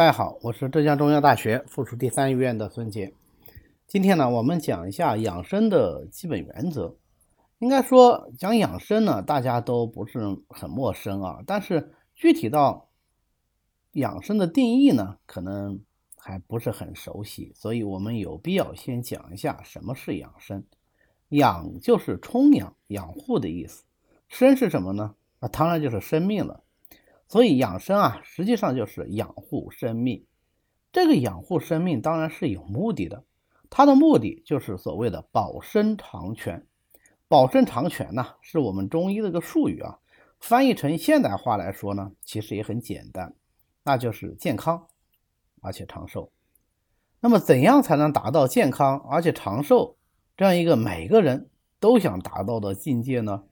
大家好，我是浙江中医药大学附属第三医院的孙杰。今天呢，我们讲一下养生的基本原则。应该说，讲养生呢，大家都不是很陌生啊。但是具体到养生的定义呢，可能还不是很熟悉。所以我们有必要先讲一下什么是养生。养就是充养、养护的意思。生是什么呢？那当然就是生命了。所以养生啊，实际上就是养护生命。这个养护生命当然是有目的的，它的目的就是所谓的保身长全。保身长全呢，是我们中医的一个术语啊。翻译成现代话来说呢，其实也很简单，那就是健康而且长寿。那么，怎样才能达到健康而且长寿这样一个每个人都想达到的境界呢？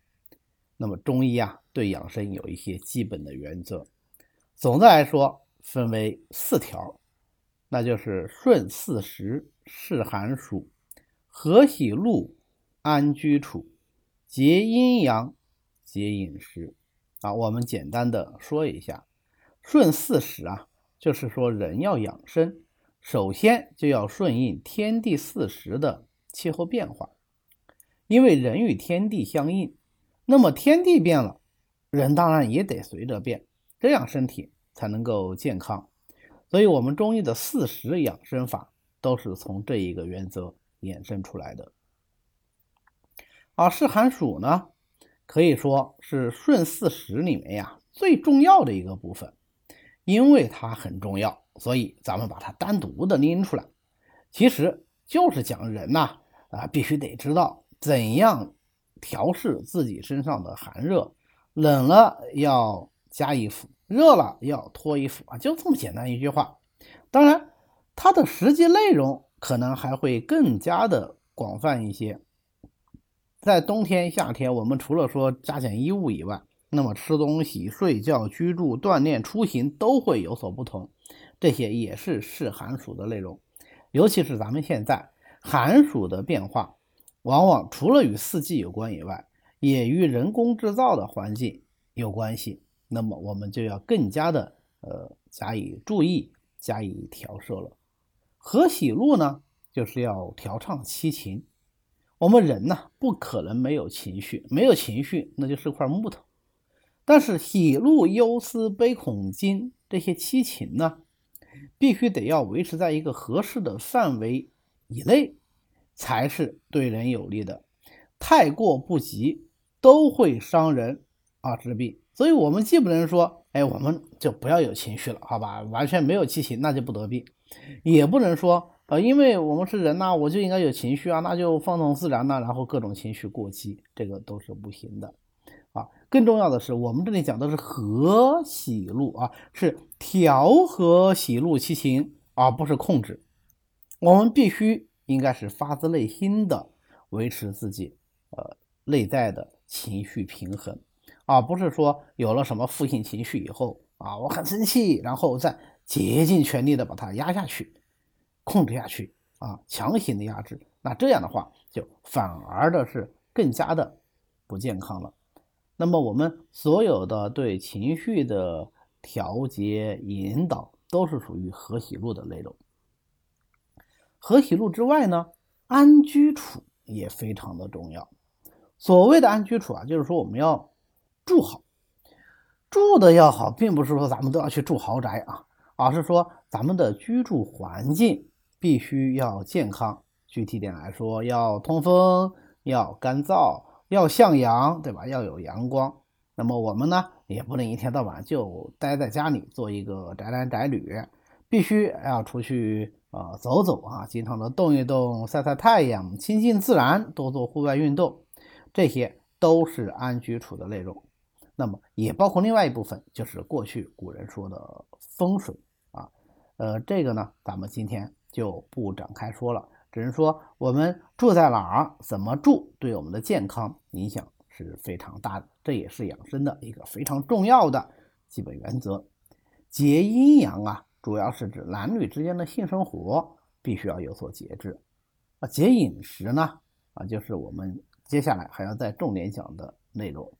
那么，中医啊。对养生有一些基本的原则，总的来说分为四条，那就是顺四时、适寒暑、和喜怒、安居处、节阴阳、节饮食。啊，我们简单的说一下，顺四时啊，就是说人要养生，首先就要顺应天地四时的气候变化，因为人与天地相应，那么天地变了。人当然也得随着变，这样身体才能够健康。所以，我们中医的四时养生法都是从这一个原则衍生出来的。而适寒暑呢，可以说是顺四时里面呀最重要的一个部分，因为它很重要，所以咱们把它单独的拎出来。其实就是讲人呐啊，必须得知道怎样调试自己身上的寒热。冷了要加衣服，热了要脱衣服啊，就这么简单一句话。当然，它的实际内容可能还会更加的广泛一些。在冬天、夏天，我们除了说加减衣物以外，那么吃东西、睡觉、居住、锻炼、出行都会有所不同。这些也是是寒暑的内容。尤其是咱们现在寒暑的变化，往往除了与四季有关以外，也与人工制造的环境有关系，那么我们就要更加的呃加以注意，加以调摄了。和喜怒呢，就是要调畅七情。我们人呢，不可能没有情绪，没有情绪那就是块木头。但是喜怒忧思悲恐惊这些七情呢，必须得要维持在一个合适的范围以内，才是对人有利的。太过不及。都会伤人啊，治病。所以，我们既不能说，哎，我们就不要有情绪了，好吧？完全没有激情，那就不得病；也不能说，呃，因为我们是人呐，我就应该有情绪啊，那就放纵自然呐，然后各种情绪过激，这个都是不行的啊。更重要的是，我们这里讲的是和喜怒啊，是调和喜怒七情，而不是控制。我们必须应该是发自内心的维持自己，呃，内在的。情绪平衡，而不是说有了什么负性情绪以后啊，我很生气，然后再竭尽全力的把它压下去、控制下去啊，强行的压制，那这样的话就反而的是更加的不健康了。那么我们所有的对情绪的调节引导，都是属于和喜怒的内容。和喜路之外呢，安居处也非常的重要。所谓的安居处啊，就是说我们要住好，住的要好，并不是说咱们都要去住豪宅啊，而是说咱们的居住环境必须要健康。具体点来说，要通风，要干燥，要向阳，对吧？要有阳光。那么我们呢，也不能一天到晚就待在家里做一个宅男宅女，必须要出去啊走走啊，经常的动一动，晒晒太阳，亲近自然，多做户外运动。这些都是安居处的内容，那么也包括另外一部分，就是过去古人说的风水啊，呃，这个呢，咱们今天就不展开说了，只能说我们住在哪儿，怎么住，对我们的健康影响是非常大的，这也是养生的一个非常重要的基本原则。节阴阳啊，主要是指男女之间的性生活必须要有所节制啊，节饮食呢，啊，就是我们。接下来还要再重点讲的内容，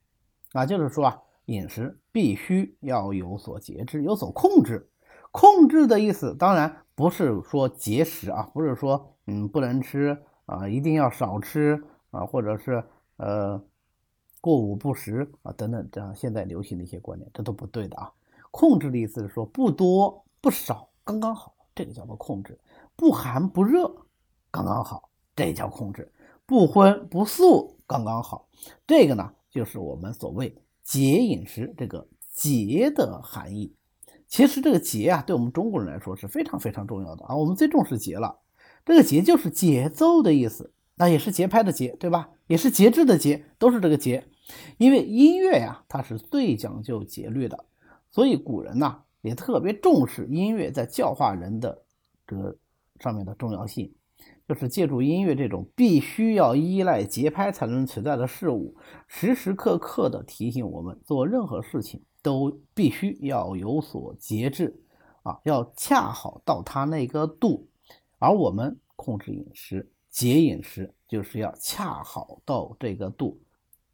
啊，就是说啊，饮食必须要有所节制，有所控制。控制的意思当然不是说节食啊，不是说嗯不能吃啊，一定要少吃啊，或者是呃过午不食啊等等这样现在流行的一些观念，这都不对的啊。控制的意思是说不多不少，刚刚好，这个叫做控制；不寒不热，刚刚好，这叫控制；不荤不素，刚刚好，这个呢就是我们所谓节饮食这个节的含义。其实这个节啊，对我们中国人来说是非常非常重要的啊，我们最重视节了。这个节就是节奏的意思，那也是节拍的节，对吧？也是节制的节，都是这个节。因为音乐呀，它是最讲究节律的。所以古人呢也特别重视音乐在教化人的这个上面的重要性，就是借助音乐这种必须要依赖节拍才能存在的事物，时时刻刻的提醒我们做任何事情都必须要有所节制啊，要恰好到它那个度，而我们控制饮食、节饮食就是要恰好到这个度，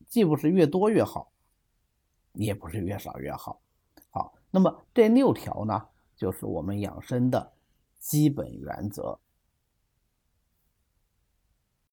既不是越多越好，也不是越少越好。那么这六条呢，就是我们养生的基本原则。